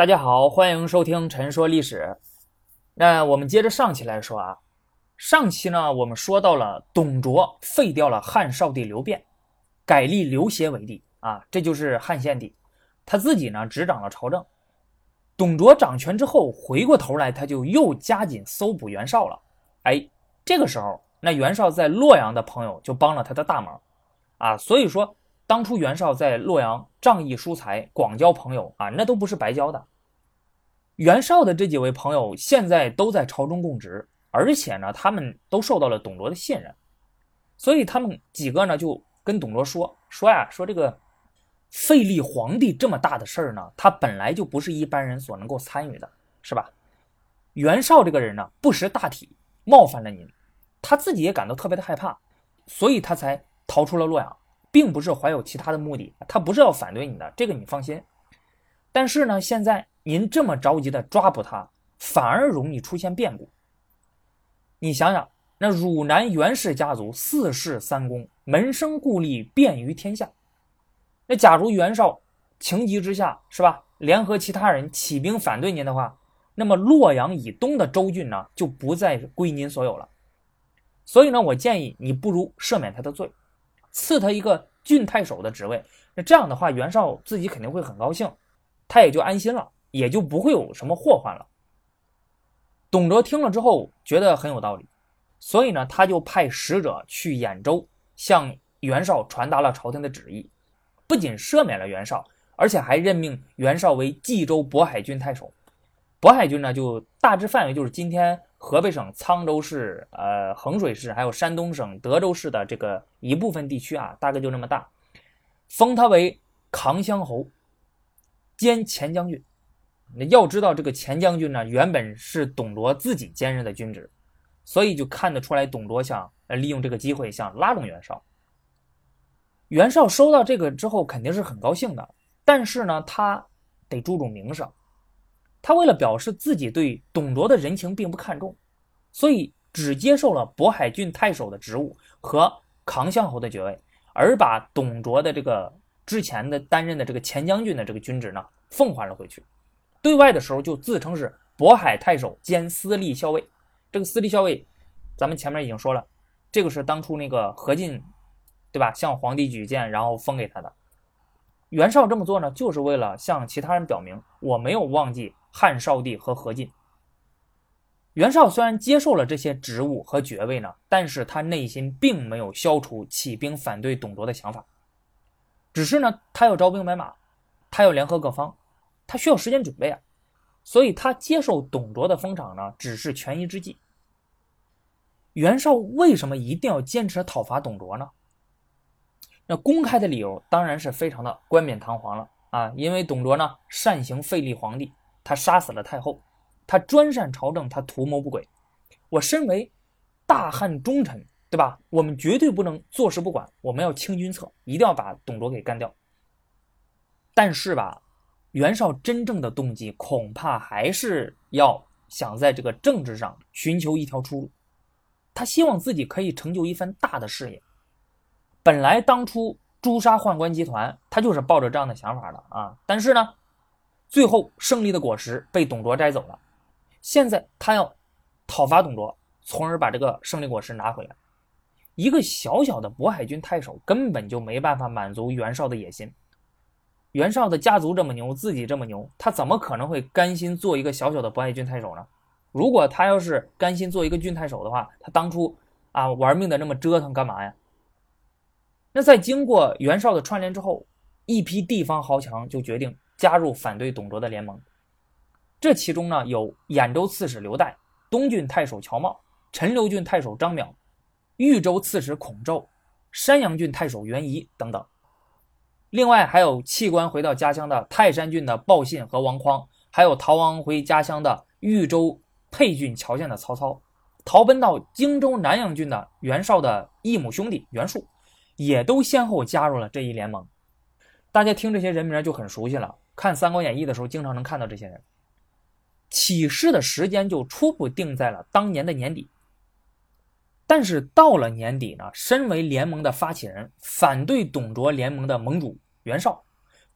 大家好，欢迎收听《陈说历史》。那我们接着上期来说啊，上期呢我们说到了董卓废掉了汉少帝刘辩，改立刘协为帝啊，这就是汉献帝。他自己呢执掌了朝政。董卓掌权之后，回过头来他就又加紧搜捕袁绍了。哎，这个时候那袁绍在洛阳的朋友就帮了他的大忙啊，所以说。当初袁绍在洛阳仗义疏财，广交朋友啊，那都不是白交的。袁绍的这几位朋友现在都在朝中供职，而且呢，他们都受到了董卓的信任，所以他们几个呢就跟董卓说说呀，说这个废立皇帝这么大的事儿呢，他本来就不是一般人所能够参与的，是吧？袁绍这个人呢不识大体，冒犯了您，他自己也感到特别的害怕，所以他才逃出了洛阳。并不是怀有其他的目的，他不是要反对你的，这个你放心。但是呢，现在您这么着急的抓捕他，反而容易出现变故。你想想，那汝南袁氏家族四世三公，门生故吏遍于天下。那假如袁绍情急之下，是吧，联合其他人起兵反对您的话，那么洛阳以东的州郡呢，就不再归您所有了。所以呢，我建议你不如赦免他的罪。赐他一个郡太守的职位，那这样的话，袁绍自己肯定会很高兴，他也就安心了，也就不会有什么祸患了。董卓听了之后觉得很有道理，所以呢，他就派使者去兖州，向袁绍传达了朝廷的旨意，不仅赦免了袁绍，而且还任命袁绍为冀州渤海郡太守。渤海郡呢，就大致范围就是今天。河北省沧州市、呃衡水市，还有山东省德州市的这个一部分地区啊，大概就这么大。封他为扛乡侯，兼前将军。那要知道，这个前将军呢，原本是董卓自己兼任的军职，所以就看得出来，董卓想利用这个机会想拉拢袁绍。袁绍收到这个之后，肯定是很高兴的，但是呢，他得注重名声。他为了表示自己对董卓的人情并不看重，所以只接受了渤海郡太守的职务和扛乡侯的爵位，而把董卓的这个之前的担任的这个前将军的这个军职呢奉还了回去。对外的时候就自称是渤海太守兼司隶校尉。这个司隶校尉，咱们前面已经说了，这个是当初那个何进，对吧？向皇帝举荐，然后封给他的。袁绍这么做呢，就是为了向其他人表明我没有忘记。汉少帝和何进，袁绍虽然接受了这些职务和爵位呢，但是他内心并没有消除起兵反对董卓的想法，只是呢，他要招兵买马，他要联合各方，他需要时间准备啊，所以他接受董卓的封赏呢，只是权宜之计。袁绍为什么一定要坚持讨伐董卓呢？那公开的理由当然是非常的冠冕堂皇了啊，因为董卓呢擅行废立皇帝。他杀死了太后，他专擅朝政，他图谋不轨。我身为大汉忠臣，对吧？我们绝对不能坐视不管，我们要清君侧，一定要把董卓给干掉。但是吧，袁绍真正的动机恐怕还是要想在这个政治上寻求一条出路。他希望自己可以成就一番大的事业。本来当初诛杀宦官集团，他就是抱着这样的想法的啊。但是呢？最后胜利的果实被董卓摘走了，现在他要讨伐董卓，从而把这个胜利果实拿回来。一个小小的渤海郡太守根本就没办法满足袁绍的野心。袁绍的家族这么牛，自己这么牛，他怎么可能会甘心做一个小小的渤海郡太守呢？如果他要是甘心做一个郡太守的话，他当初啊玩命的那么折腾干嘛呀？那在经过袁绍的串联之后，一批地方豪强就决定。加入反对董卓的联盟，这其中呢有兖州刺史刘岱、东郡太守乔瑁、陈留郡太守张邈、豫州刺史孔宙、山阳郡太守袁仪等等。另外还有弃官回到家乡的泰山郡的鲍信和王匡，还有逃亡回家乡的豫州沛郡乔县的曹操，逃奔到荆州南阳郡的袁绍的异母兄弟袁术，也都先后加入了这一联盟。大家听这些人名就很熟悉了。看《三国演义》的时候，经常能看到这些人。起事的时间就初步定在了当年的年底。但是到了年底呢，身为联盟的发起人、反对董卓联盟的盟主袁绍，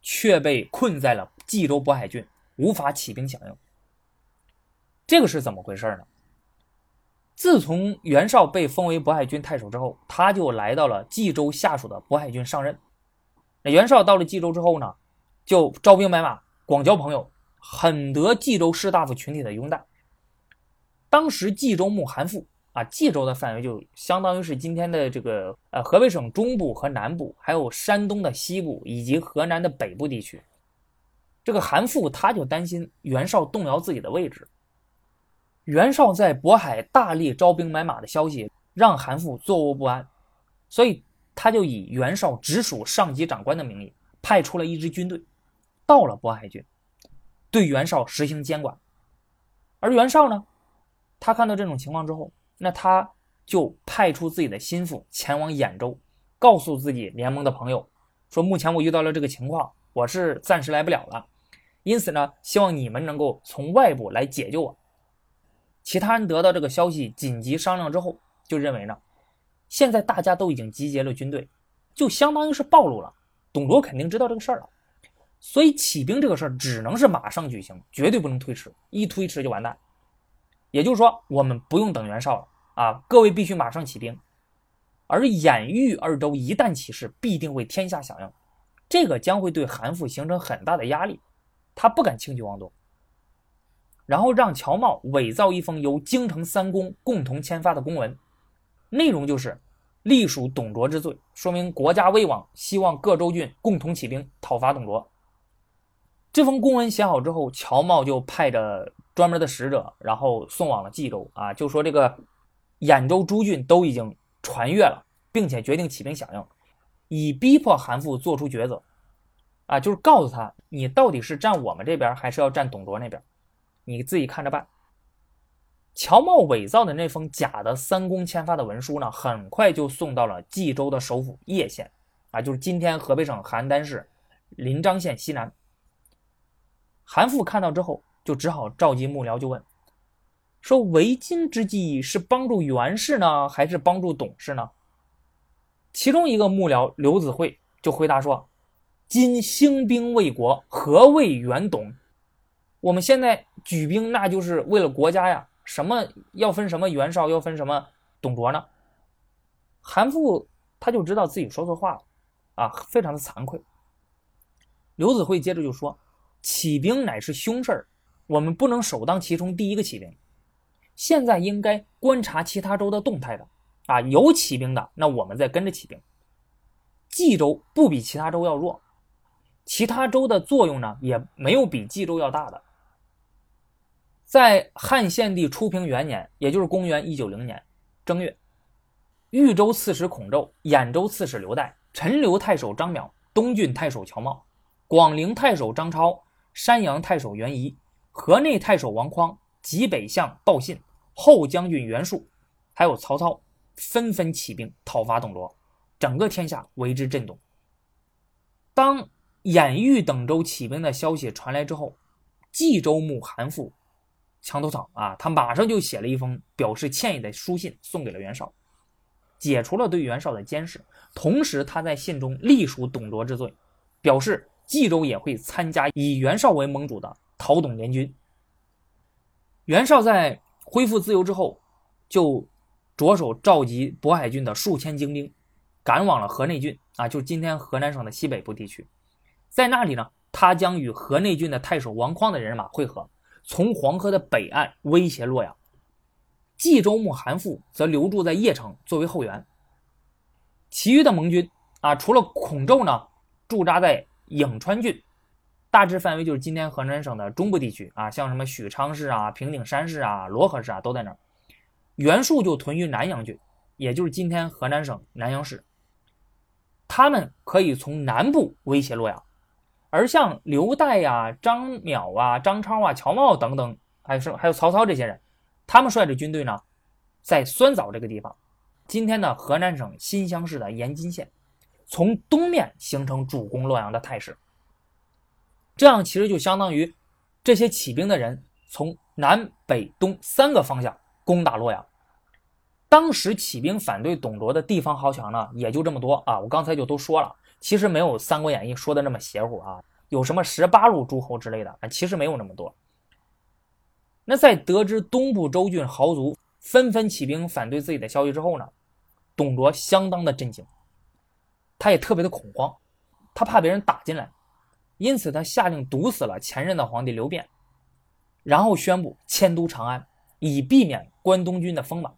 却被困在了冀州渤海郡，无法起兵响应。这个是怎么回事呢？自从袁绍被封为渤海郡太守之后，他就来到了冀州下属的渤海郡上任。那袁绍到了冀州之后呢，就招兵买马，广交朋友，很得冀州士大夫群体的拥戴。当时冀州牧韩馥啊，冀州的范围就相当于是今天的这个呃河北省中部和南部，还有山东的西部以及河南的北部地区。这个韩馥他就担心袁绍动摇自己的位置。袁绍在渤海大力招兵买马的消息让韩馥坐卧不安，所以他就以袁绍直属上级长官的名义，派出了一支军队，到了渤海郡，对袁绍实行监管。而袁绍呢，他看到这种情况之后，那他就派出自己的心腹前往兖州，告诉自己联盟的朋友，说目前我遇到了这个情况，我是暂时来不了了，因此呢，希望你们能够从外部来解救我。其他人得到这个消息，紧急商量之后，就认为呢，现在大家都已经集结了军队，就相当于是暴露了。董卓肯定知道这个事儿了，所以起兵这个事儿只能是马上举行，绝对不能推迟，一推迟就完蛋。也就是说，我们不用等袁绍了啊，各位必须马上起兵。而兖豫二州一旦起事，必定为天下响应，这个将会对韩馥形成很大的压力，他不敢轻举妄动。然后让乔瑁伪造一封由京城三公共同签发的公文，内容就是隶属董卓之罪，说明国家危亡，希望各州郡共同起兵讨伐董卓。这封公文写好之后，乔瑁就派着专门的使者，然后送往了冀州啊，就说这个兖州诸郡都已经传阅了，并且决定起兵响应，以逼迫韩馥做出抉择，啊，就是告诉他你到底是站我们这边，还是要站董卓那边。你自己看着办。乔瑁伪造的那封假的三公签发的文书呢，很快就送到了冀州的首府叶县，啊，就是今天河北省邯郸市临漳县西南。韩馥看到之后，就只好召集幕僚，就问说：“为今之计是帮助袁氏呢，还是帮助董氏呢？”其中一个幕僚刘子惠就回答说：“今兴兵为国，何谓袁董？”我们现在举兵，那就是为了国家呀！什么要分什么袁绍，要分什么董卓呢？韩馥他就知道自己说错话了，啊，非常的惭愧。刘子惠接着就说：“起兵乃是凶事儿，我们不能首当其冲，第一个起兵。现在应该观察其他州的动态的，啊，有起兵的，那我们再跟着起兵。冀州不比其他州要弱，其他州的作用呢，也没有比冀州要大的。”在汉献帝初平元年，也就是公元一九零年正月，豫州刺史孔宙、兖州刺史刘岱、陈留太守张邈、东郡太守乔瑁、广陵太守张超、山阳太守袁仪、河内太守王匡、济北相鲍信、后将军袁术，还有曹操，纷纷起兵讨伐董卓，整个天下为之震动。当兖豫等州起兵的消息传来之后，冀州牧韩馥。墙头草啊，他马上就写了一封表示歉意的书信，送给了袁绍，解除了对袁绍的监视。同时，他在信中隶属董卓之罪，表示冀州也会参加以袁绍为盟主的讨董联军。袁绍在恢复自由之后，就着手召集渤海郡的数千精兵，赶往了河内郡啊，就是今天河南省的西北部地区。在那里呢，他将与河内郡的太守王匡的人马会合。从黄河的北岸威胁洛阳，冀州牧韩馥则留驻在邺城作为后援。其余的盟军啊，除了孔宙呢，驻扎在颍川郡，大致范围就是今天河南省的中部地区啊，像什么许昌市啊、平顶山市啊、漯河市啊，都在那儿。袁术就屯于南阳郡，也就是今天河南省南阳市。他们可以从南部威胁洛阳。而像刘岱呀、张邈啊、张超啊、乔瑁等等，还有是还有曹操这些人，他们率着军队呢，在酸枣这个地方，今天的河南省新乡市的延津县，从东面形成主攻洛阳的态势。这样其实就相当于这些起兵的人从南北东三个方向攻打洛阳。当时起兵反对董卓的地方豪强呢，也就这么多啊。我刚才就都说了。其实没有《三国演义》说的那么邪乎啊！有什么十八路诸侯之类的，其实没有那么多。那在得知东部州郡豪族纷纷起兵反对自己的消息之后呢，董卓相当的震惊，他也特别的恐慌，他怕别人打进来，因此他下令毒死了前任的皇帝刘辩，然后宣布迁都长安，以避免关东军的锋芒。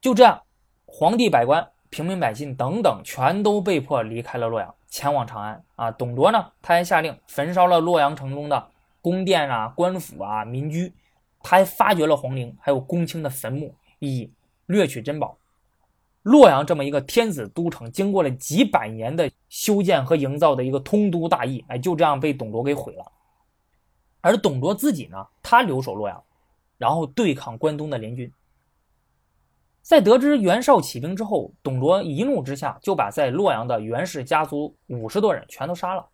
就这样，皇帝百官、平民百姓等等全都被迫离开了洛阳，前往长安。啊，董卓呢，他还下令焚烧了洛阳城中的。宫殿啊，官府啊，民居，他还发掘了皇陵，还有公卿的坟墓，以掠取珍宝。洛阳这么一个天子都城，经过了几百年的修建和营造的一个通都大邑，哎，就这样被董卓给毁了。而董卓自己呢，他留守洛阳，然后对抗关东的联军。在得知袁绍起兵之后，董卓一怒之下就把在洛阳的袁氏家族五十多人全都杀了。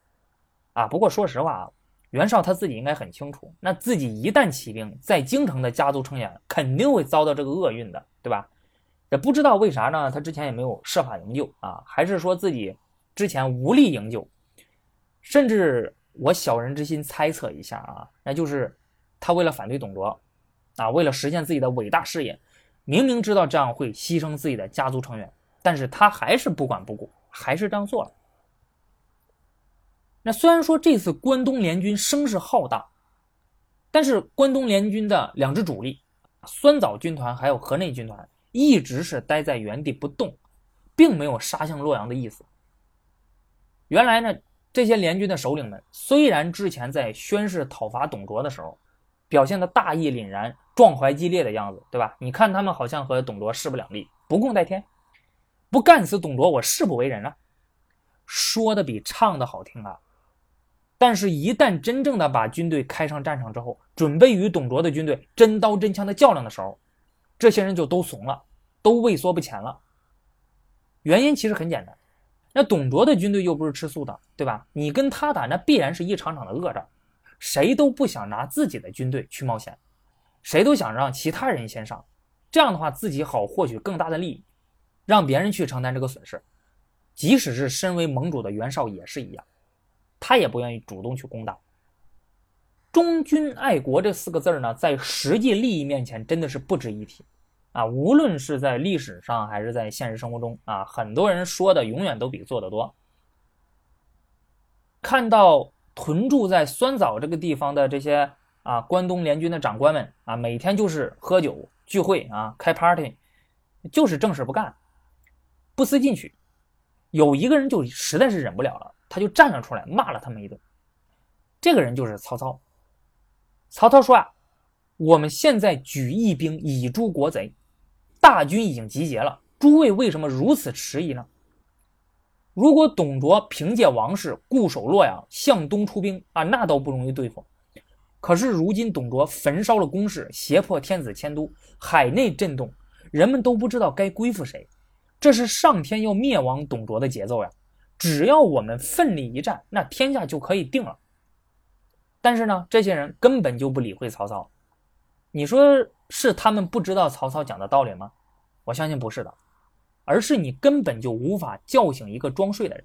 啊，不过说实话啊。袁绍他自己应该很清楚，那自己一旦起兵，在京城的家族成员肯定会遭到这个厄运的，对吧？也不知道为啥呢？他之前也没有设法营救啊，还是说自己之前无力营救？甚至我小人之心猜测一下啊，那就是他为了反对董卓啊，为了实现自己的伟大事业，明明知道这样会牺牲自己的家族成员，但是他还是不管不顾，还是这样做了。那虽然说这次关东联军声势浩大，但是关东联军的两支主力，酸枣军团还有河内军团，一直是待在原地不动，并没有杀向洛阳的意思。原来呢，这些联军的首领们虽然之前在宣誓讨伐董卓的时候，表现的大义凛然、壮怀激烈的样子，对吧？你看他们好像和董卓势不两立，不共戴天，不干死董卓，我誓不为人啊！说的比唱的好听啊！但是，一旦真正的把军队开上战场之后，准备与董卓的军队真刀真枪的较量的时候，这些人就都怂了，都畏缩不前了。原因其实很简单，那董卓的军队又不是吃素的，对吧？你跟他打，那必然是一场场的恶战，谁都不想拿自己的军队去冒险，谁都想让其他人先上，这样的话自己好获取更大的利益，让别人去承担这个损失。即使是身为盟主的袁绍也是一样。他也不愿意主动去攻打。忠君爱国这四个字呢，在实际利益面前真的是不值一提啊！无论是在历史上还是在现实生活中啊，很多人说的永远都比做的多。看到屯驻在酸枣这个地方的这些啊关东联军的长官们啊，每天就是喝酒聚会啊，开 party，就是正事不干，不思进取。有一个人就实在是忍不了了。他就站了出来，骂了他们一顿。这个人就是曹操。曹操说啊：“我们现在举义兵以诛国贼，大军已经集结了，诸位为什么如此迟疑呢？如果董卓凭借王室固守洛阳，向东出兵啊，那倒不容易对付。可是如今董卓焚烧了宫室，胁迫天子迁都，海内震动，人们都不知道该归附谁，这是上天要灭亡董卓的节奏呀！”只要我们奋力一战，那天下就可以定了。但是呢，这些人根本就不理会曹操。你说是他们不知道曹操讲的道理吗？我相信不是的，而是你根本就无法叫醒一个装睡的人。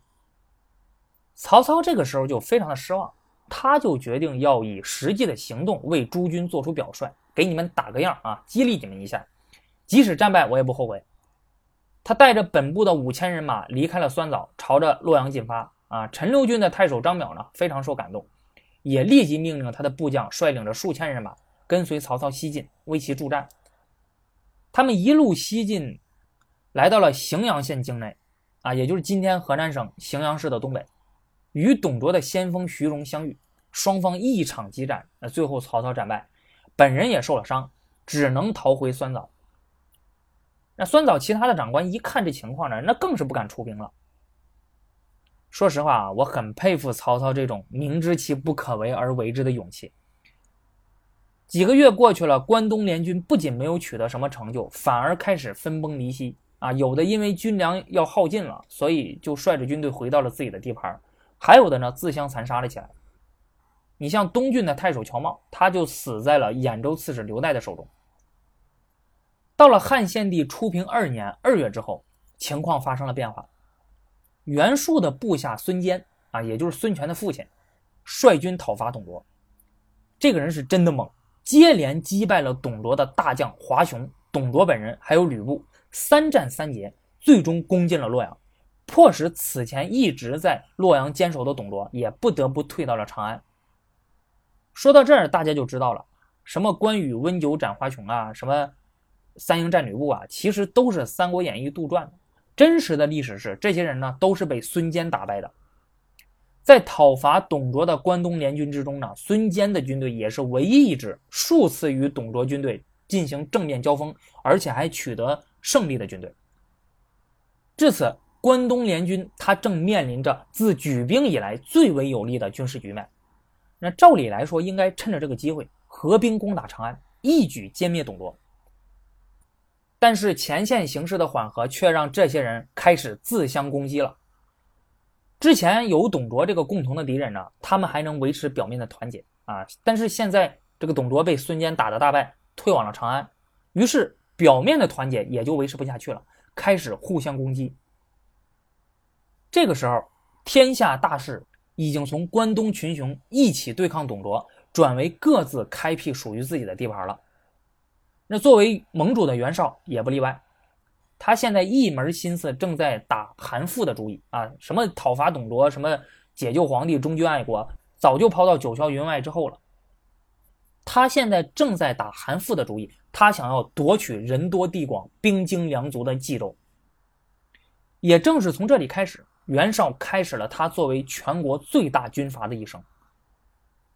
曹操这个时候就非常的失望，他就决定要以实际的行动为诸军做出表率，给你们打个样啊，激励你们一下，即使战败我也不后悔。他带着本部的五千人马离开了酸枣，朝着洛阳进发。啊，陈留军的太守张邈呢，非常受感动，也立即命令他的部将率领着数千人马跟随曹操西进，为其助战。他们一路西进，来到了荥阳县境内，啊，也就是今天河南省荥阳市的东北，与董卓的先锋徐荣相遇，双方一场激战。那最后曹操战败，本人也受了伤，只能逃回酸枣。那酸枣其他的长官一看这情况呢，那更是不敢出兵了。说实话啊，我很佩服曹操这种明知其不可为而为之的勇气。几个月过去了，关东联军不仅没有取得什么成就，反而开始分崩离析啊！有的因为军粮要耗尽了，所以就率着军队回到了自己的地盘；还有的呢，自相残杀了起来。你像东郡的太守乔瑁，他就死在了兖州刺史刘岱的手中。到了汉献帝初平二年二月之后，情况发生了变化。袁术的部下孙坚啊，也就是孙权的父亲，率军讨伐董卓。这个人是真的猛，接连击败了董卓的大将华雄、董卓本人，还有吕布，三战三捷，最终攻进了洛阳，迫使此前一直在洛阳坚守的董卓也不得不退到了长安。说到这儿，大家就知道了，什么关羽温酒斩华雄啊，什么三英战吕布啊，其实都是《三国演义》杜撰的。真实的历史是，这些人呢都是被孙坚打败的。在讨伐董卓的关东联军之中呢，孙坚的军队也是唯一一支数次与董卓军队进行正面交锋，而且还取得胜利的军队。至此，关东联军他正面临着自举兵以来最为有利的军事局面。那照理来说，应该趁着这个机会合兵攻打长安，一举歼灭董卓。但是前线形势的缓和，却让这些人开始自相攻击了。之前有董卓这个共同的敌人呢，他们还能维持表面的团结啊。但是现在这个董卓被孙坚打得大败，退往了长安，于是表面的团结也就维持不下去了，开始互相攻击。这个时候，天下大势。已经从关东群雄一起对抗董卓，转为各自开辟属于自己的地盘了。那作为盟主的袁绍也不例外，他现在一门心思正在打韩馥的主意啊，什么讨伐董卓，什么解救皇帝，忠君爱国，早就抛到九霄云外之后了。他现在正在打韩馥的主意，他想要夺取人多地广、兵精粮足的冀州。也正是从这里开始。袁绍开始了他作为全国最大军阀的一生。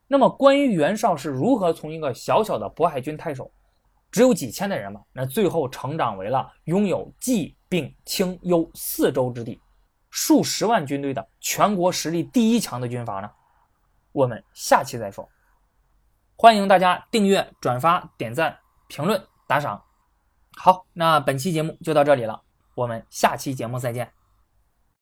那么，关于袁绍是如何从一个小小的渤海军太守，只有几千的人嘛，那最后成长为了拥有冀、并、青、幽四州之地、数十万军队的全国实力第一强的军阀呢？我们下期再说。欢迎大家订阅、转发、点赞、评论、打赏。好，那本期节目就到这里了，我们下期节目再见。